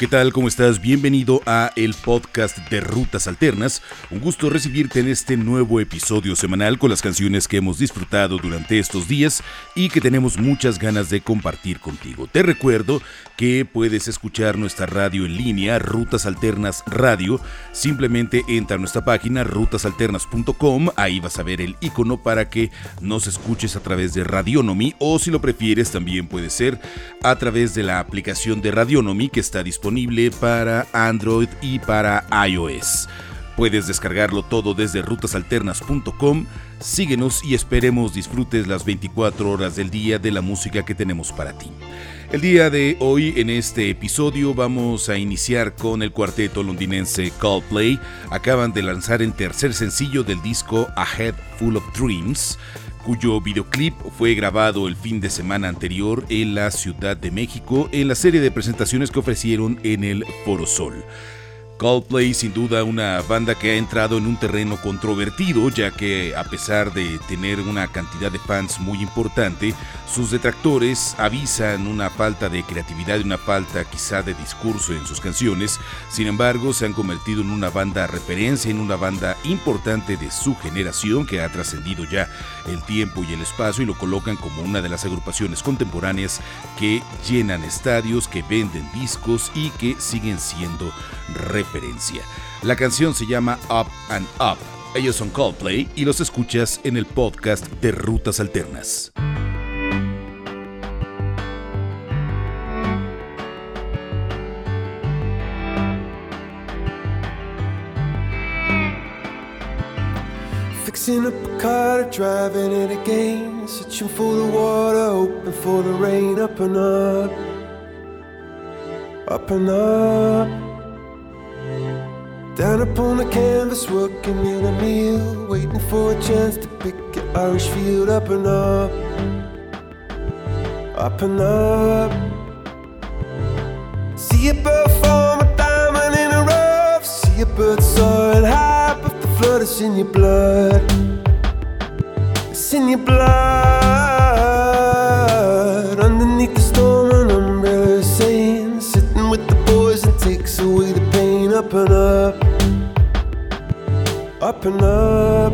¿Qué tal? ¿Cómo estás? Bienvenido a el podcast de Rutas Alternas. Un gusto recibirte en este nuevo episodio semanal con las canciones que hemos disfrutado durante estos días y que tenemos muchas ganas de compartir contigo. Te recuerdo que puedes escuchar nuestra radio en línea, Rutas Alternas Radio. Simplemente entra a nuestra página rutasalternas.com, ahí vas a ver el icono para que nos escuches a través de Radionomy o si lo prefieres también puede ser a través de la aplicación de Radionomy que está disponible para Android y para iOS. Puedes descargarlo todo desde rutasalternas.com. Síguenos y esperemos disfrutes las 24 horas del día de la música que tenemos para ti. El día de hoy en este episodio vamos a iniciar con el cuarteto londinense Coldplay. Acaban de lanzar el tercer sencillo del disco A Head Full of Dreams cuyo videoclip fue grabado el fin de semana anterior en la Ciudad de México en la serie de presentaciones que ofrecieron en el Foro Sol. Coldplay sin duda una banda que ha entrado en un terreno controvertido ya que a pesar de tener una cantidad de fans muy importante, sus detractores avisan una falta de creatividad y una falta quizá de discurso en sus canciones, sin embargo se han convertido en una banda referencia, en una banda importante de su generación que ha trascendido ya el tiempo y el espacio y lo colocan como una de las agrupaciones contemporáneas que llenan estadios, que venden discos y que siguen siendo referencia la canción se llama Up and Up. Ellos son Coldplay y los escuchas en el podcast de Rutas Alternas. Fixing up a car, driving it again. Searching for the water, hoping for the rain. Up and up, up and up. Down upon the canvas, working in a meal, waiting for a chance to pick your Irish field up and up, up and up. See a bird form a diamond in a rough, see a bird soaring high, but the flood. Is in your blood, it's in your blood. Underneath the storm, an umbrella saying, sitting with the boys and takes away the pain up and up up and up,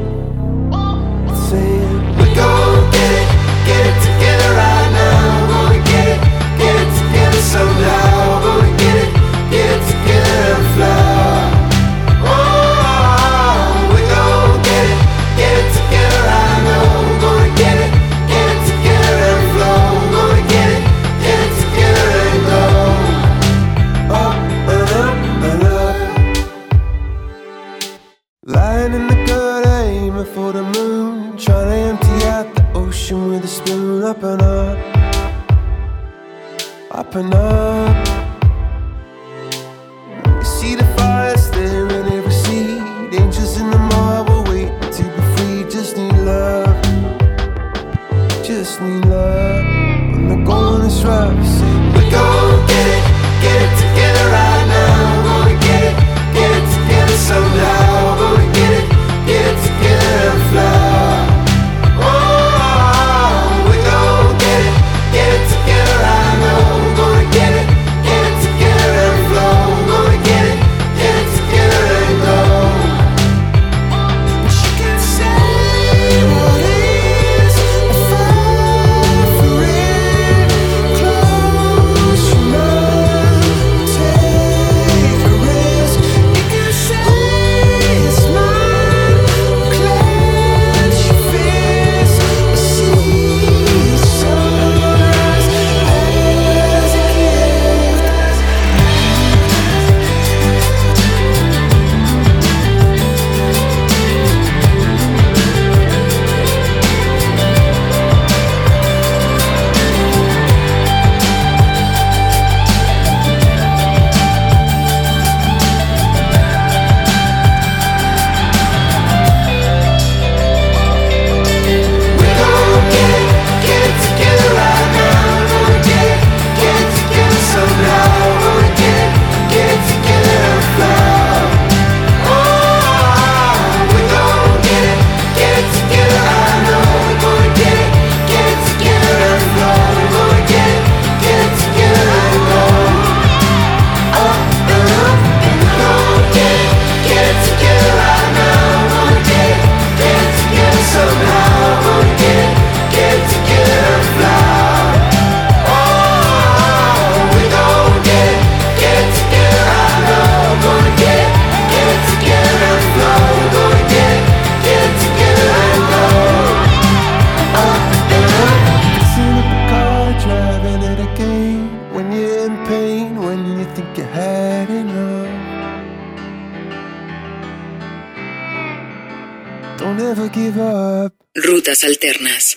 Alternas.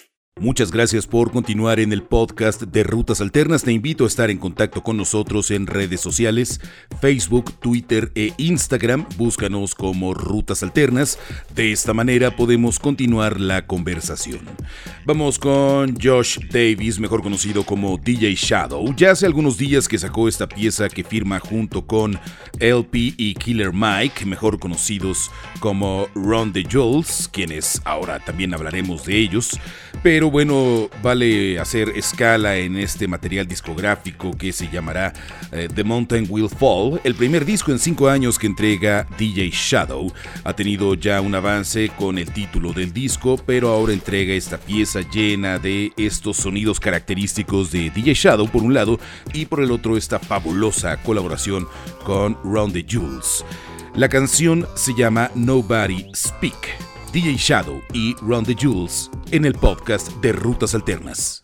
Muchas gracias por continuar en el podcast de Rutas Alternas. Te invito a estar en contacto con nosotros en redes sociales, Facebook, Twitter e Instagram. Búscanos como Rutas Alternas. De esta manera podemos continuar la conversación. Vamos con Josh Davis, mejor conocido como DJ Shadow. Ya hace algunos días que sacó esta pieza que firma junto con LP y Killer Mike, mejor conocidos como Ron the Jules, quienes ahora también hablaremos de ellos. Pero bueno, vale hacer escala en este material discográfico que se llamará eh, The Mountain Will Fall, el primer disco en cinco años que entrega DJ Shadow. Ha tenido ya un avance con el título del disco, pero ahora entrega esta pieza llena de estos sonidos característicos de DJ Shadow por un lado y por el otro esta fabulosa colaboración con Round the Jules. La canción se llama Nobody Speak. DJ Shadow y Run the Jules en el podcast de Rutas Alternas.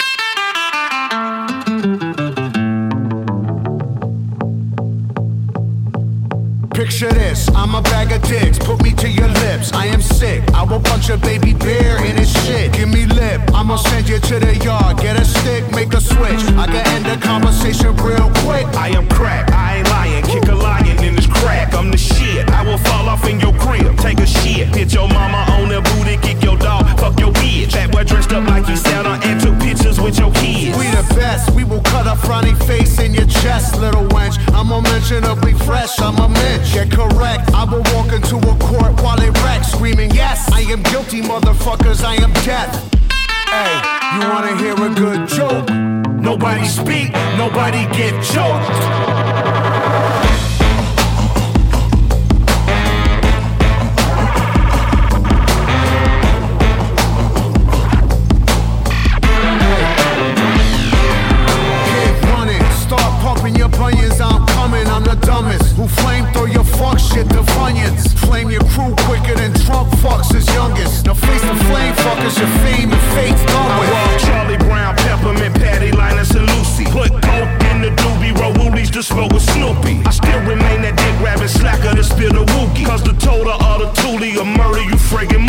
Picture this, I'm a bag of dicks, put me to your lips. I am sick, I will punch a baby bear in his shit. Give me lip, I'ma send you to the yard. Get a stick, make a switch. I can end the conversation real quick. I am crack, I ain't lying. Kick a lion crack, I'm the shit. I will fall off in your crib, take a shit. Hit your mama on the booty, kick your dog, fuck your bitch. That boy dressed up like he Santa and took pictures with your kids. We the best, we will cut a frowny face in your chest, little wench. I'm unmentionably fresh, I'm a mensch. Yeah, correct, I will walk into a court while it wrecks, screaming, Yes, I am guilty, motherfuckers, I am death. Hey, you wanna hear a good joke? Nobody speak, nobody get choked. The flame your fame and done with. I Charlie Brown, Peppermint, Patty, Linus, and Lucy. Put coke in the doobie, roll woolies to smoke with Snoopy. I still remain that dick rabbit slacker to spill the wookie. Cause the total of the toolie will murder you friggin'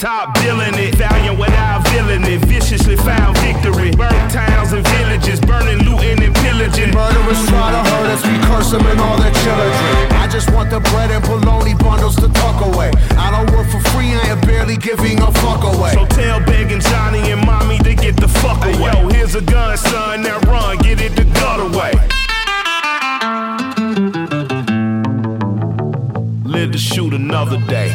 top billing it. Valiant without villain it. Viciously found victory. Burnt towns and villages. Burning, looting, and pillaging. Murderers try to hurt us. We curse them and all their children. I just want the bread and bologna bundles to tuck away. I don't work for free. I am barely giving a fuck away. So tell begging Johnny and mommy to get the fuck away. yo, here's a gun, son. Now run. Get it the gut away. Live to shoot another day.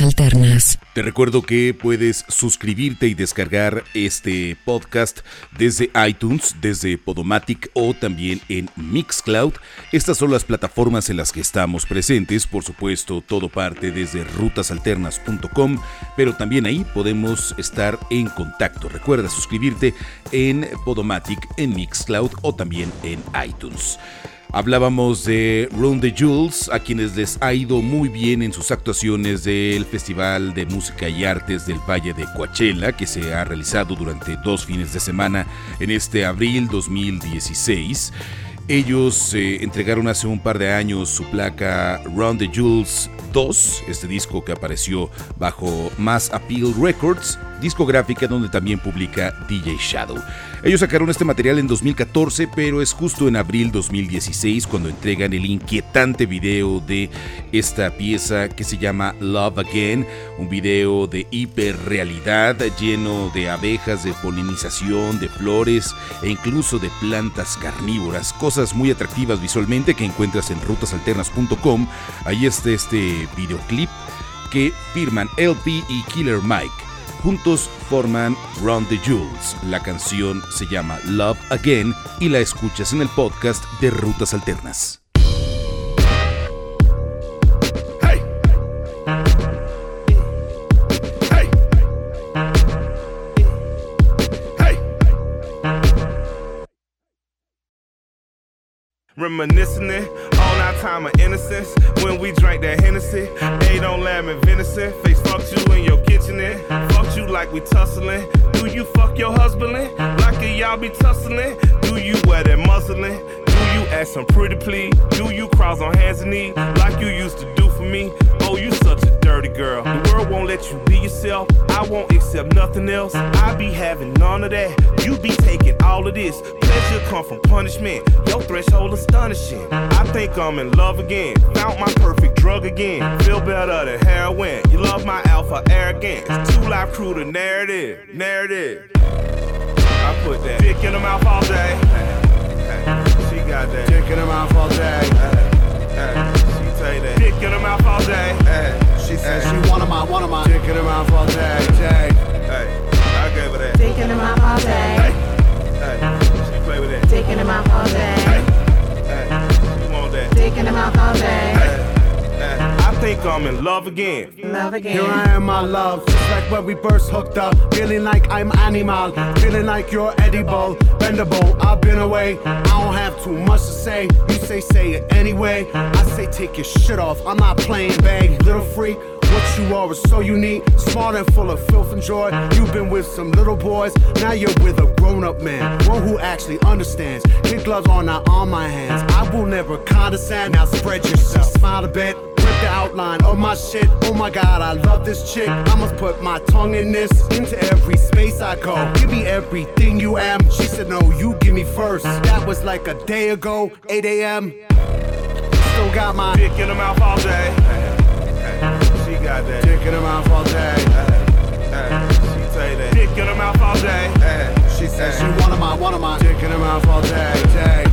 Alternas. Te recuerdo que puedes suscribirte y descargar este podcast desde iTunes, desde Podomatic o también en Mixcloud. Estas son las plataformas en las que estamos presentes. Por supuesto, todo parte desde rutasalternas.com, pero también ahí podemos estar en contacto. Recuerda suscribirte en Podomatic, en Mixcloud o también en iTunes. Hablábamos de Run the Jules, a quienes les ha ido muy bien en sus actuaciones del Festival de Música y Artes del Valle de Coachella, que se ha realizado durante dos fines de semana en este abril 2016. Ellos eh, entregaron hace un par de años su placa Run the Jules 2, este disco que apareció bajo Mass Appeal Records, discográfica donde también publica DJ Shadow. Ellos sacaron este material en 2014, pero es justo en abril 2016 cuando entregan el inquietante video de esta pieza que se llama Love Again, un video de hiperrealidad lleno de abejas, de polinización, de flores e incluso de plantas carnívoras, cosas muy atractivas visualmente que encuentras en rutasalternas.com. Ahí está este videoclip que firman LP y Killer Mike. Juntos forman Run the Jewels. La canción se llama Love Again y la escuchas en el podcast de Rutas Alternas. Hey. Hey. Hey. Reminiscing on our time of innocence when we drank that Hennessy. Ate on lamb and venison. Face fucked you kitchen. Fucked you like we tussling. Do you fuck your husband? Like y'all be tussling? Do you wear that muslin? You ask some pretty please? Do you cross on hands and knees like you used to do for me? Oh, you such a dirty girl. The world won't let you be yourself. I won't accept nothing else. I be having none of that. You be taking all of this. Pleasure come from punishment. Your threshold astonishing. I think I'm in love again. Found my perfect drug again. Feel better than heroin. You love my alpha arrogance. Two life crew the narrative. Narrative. I put that dick in the mouth all day. She got that dick in her mouth all day. She say that dick in her mouth all day. She said she wanted my, wanted my dick in her mouth all day. day. Hey, I gave her that. Dick in the mouth all day. Hey, she play with that. Dick in the mouth all day. Hey, she want that. Dick in the mouth all day. I think I'm in love again. Love again. Here I am, my love. Just like when we first hooked up. Feeling like I'm animal. Feeling like you're edible, bendable. I've been away. I don't have too much to say. You say, say it anyway. I say, take your shit off. I'm not playing bag, little freak. What you are is so unique, smart and full of filth and joy. You've been with some little boys, now you're with a grown up man, one who actually understands. Kid gloves are not on my hands. I will never condescend. Now spread yourself, smile a bit. The outline of my shit. Oh my god, I love this chick. I must put my tongue in this. Into every space I go. Give me everything you am. She said, No, you give me first. That was like a day ago, 8 a.m. Still got my Dick in her mouth all day. She got that dick in her mouth all day. She say that dick in her mouth all day. She said she wanted my, wanted my dick in her mouth all day. Hey,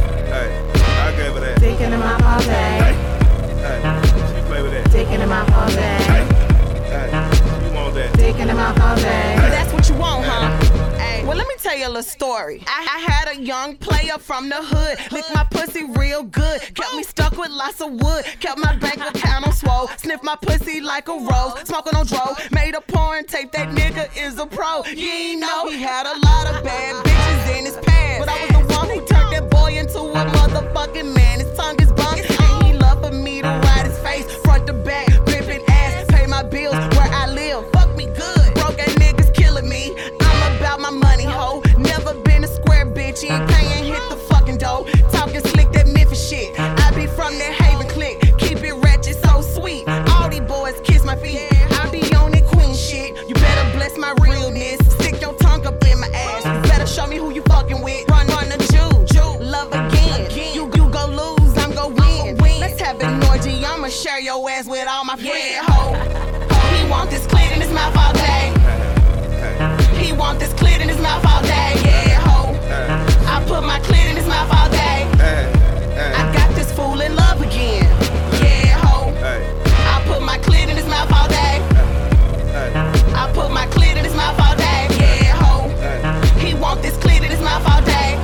I gave her that. Dick in the mouth all day. Hey, she play with that. Dick in the mouth all day. Hey, she want that. Dick in the all day. That's what you want, huh? Ay, well, let me tell you a little story. I, I had a young player from the hood, licked my pussy real good, kept me stuck with lots of wood, kept my bank account on swole, sniffed my pussy like a rose, smoking on dro, made a porn tape. That nigga is a pro. You ain't know he had a lot of bad bitches in his past, but I was the one who turned that boy into a motherfucking man. His tongue is face front to back, gripping ass, pay my bills where I live. Fuck me good, broke ass niggas killing me. I'm about my money, ho. Never been a square bitch, ain't paying, hit the fucking dough. Talking slick, that Memphis shit. I be from that with all my friends, ho. He want this clit in his mouth all day. He want this clit in his mouth all day, yeah, ho. I put my clit in his mouth all day. I got this fool in love again, yeah, ho. I put my clit in his mouth all day. I put my clit in his mouth all day, yeah, ho. He want this clit in his mouth all day.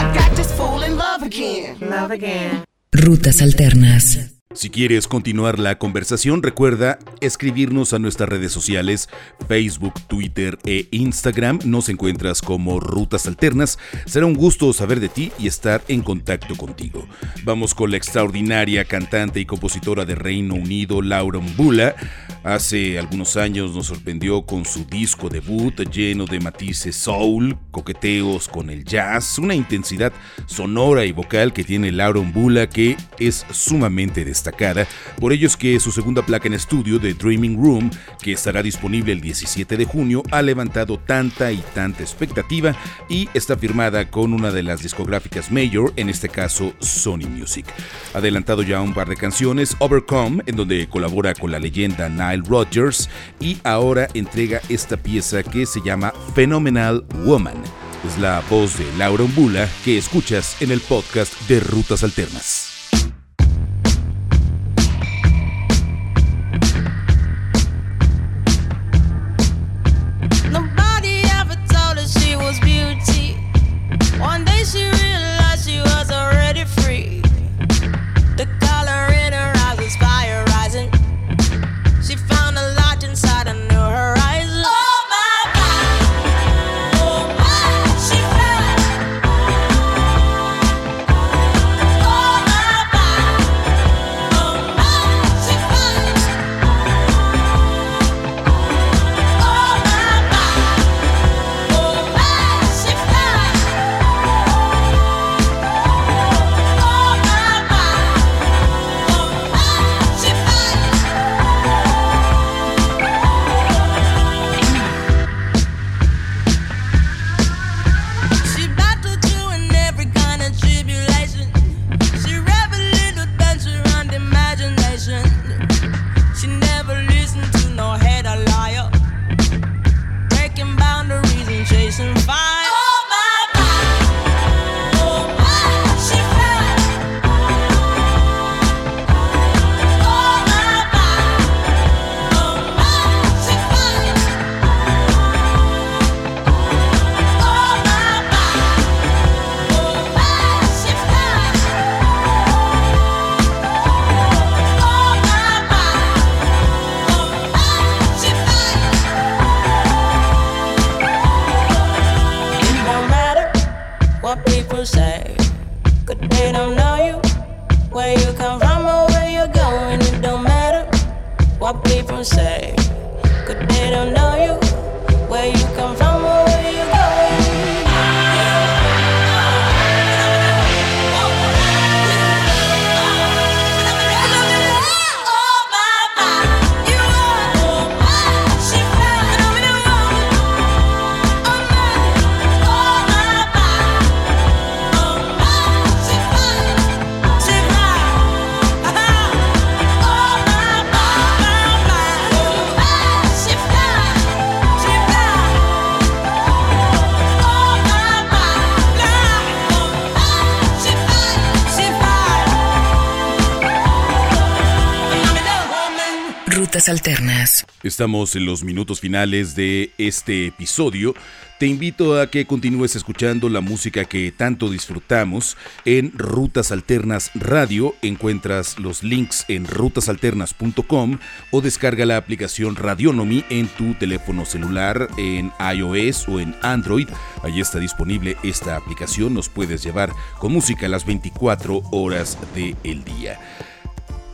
I got this fool in love again. Love again. Rutas Alternas. Si quieres continuar la conversación, recuerda escribirnos a nuestras redes sociales, Facebook, Twitter e Instagram. Nos encuentras como Rutas Alternas. Será un gusto saber de ti y estar en contacto contigo. Vamos con la extraordinaria cantante y compositora de Reino Unido, Laura Mbula. Hace algunos años nos sorprendió con su disco debut lleno de matices soul, coqueteos con el jazz, una intensidad sonora y vocal que tiene Laura Mbula que es sumamente destacada. Destacada, por ello es que su segunda placa en estudio de Dreaming Room, que estará disponible el 17 de junio, ha levantado tanta y tanta expectativa y está firmada con una de las discográficas mayor, en este caso Sony Music. Adelantado ya un par de canciones, Overcome, en donde colabora con la leyenda Nile Rodgers, y ahora entrega esta pieza que se llama Phenomenal Woman. Es la voz de Laura Umbula que escuchas en el podcast de Rutas Alternas. Alternas. Estamos en los minutos finales de este episodio. Te invito a que continúes escuchando la música que tanto disfrutamos en Rutas Alternas Radio. Encuentras los links en rutasalternas.com o descarga la aplicación Radionomy en tu teléfono celular en iOS o en Android. Allí está disponible esta aplicación. Nos puedes llevar con música las 24 horas del día.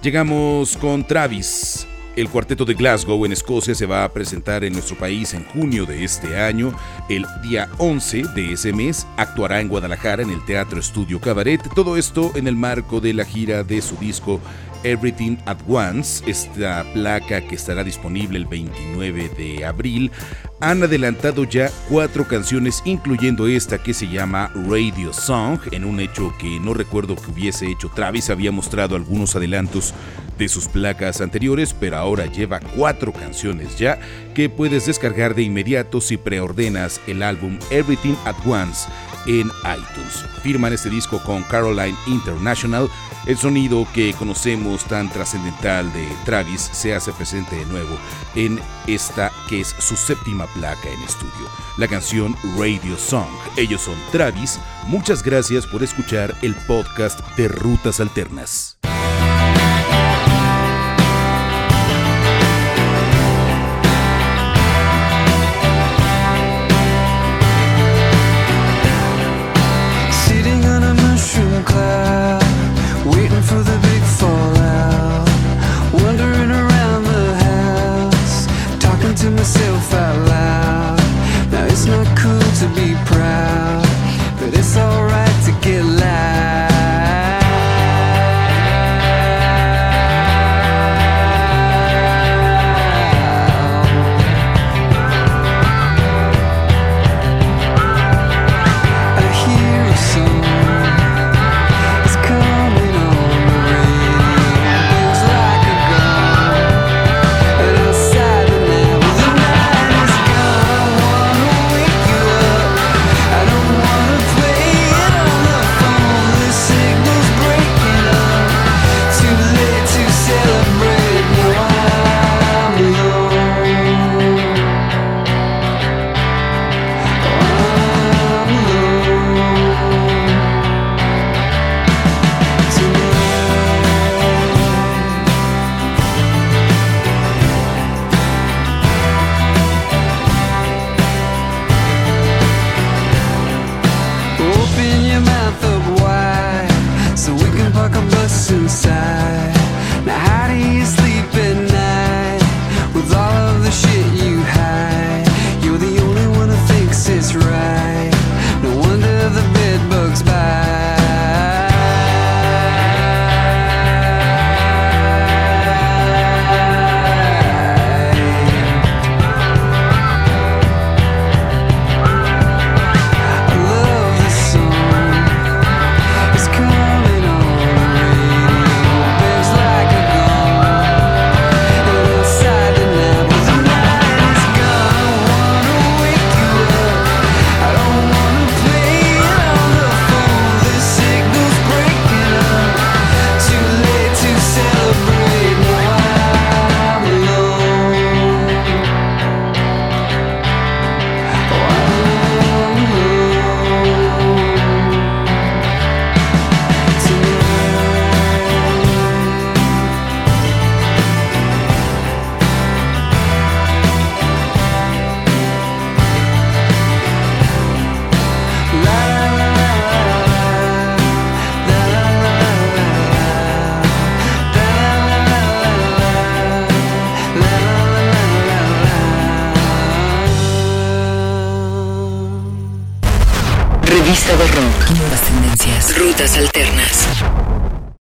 Llegamos con Travis. El cuarteto de Glasgow en Escocia se va a presentar en nuestro país en junio de este año. El día 11 de ese mes actuará en Guadalajara en el Teatro Estudio Cabaret. Todo esto en el marco de la gira de su disco Everything at Once, esta placa que estará disponible el 29 de abril. Han adelantado ya cuatro canciones, incluyendo esta que se llama Radio Song, en un hecho que no recuerdo que hubiese hecho Travis. Había mostrado algunos adelantos de sus placas anteriores, pero ahora lleva cuatro canciones ya que puedes descargar de inmediato si preordenas el álbum Everything at Once en iTunes. Firman este disco con Caroline International. El sonido que conocemos tan trascendental de Travis se hace presente de nuevo en esta que es su séptima placa en estudio, la canción Radio Song. Ellos son Travis. Muchas gracias por escuchar el podcast de Rutas Alternas.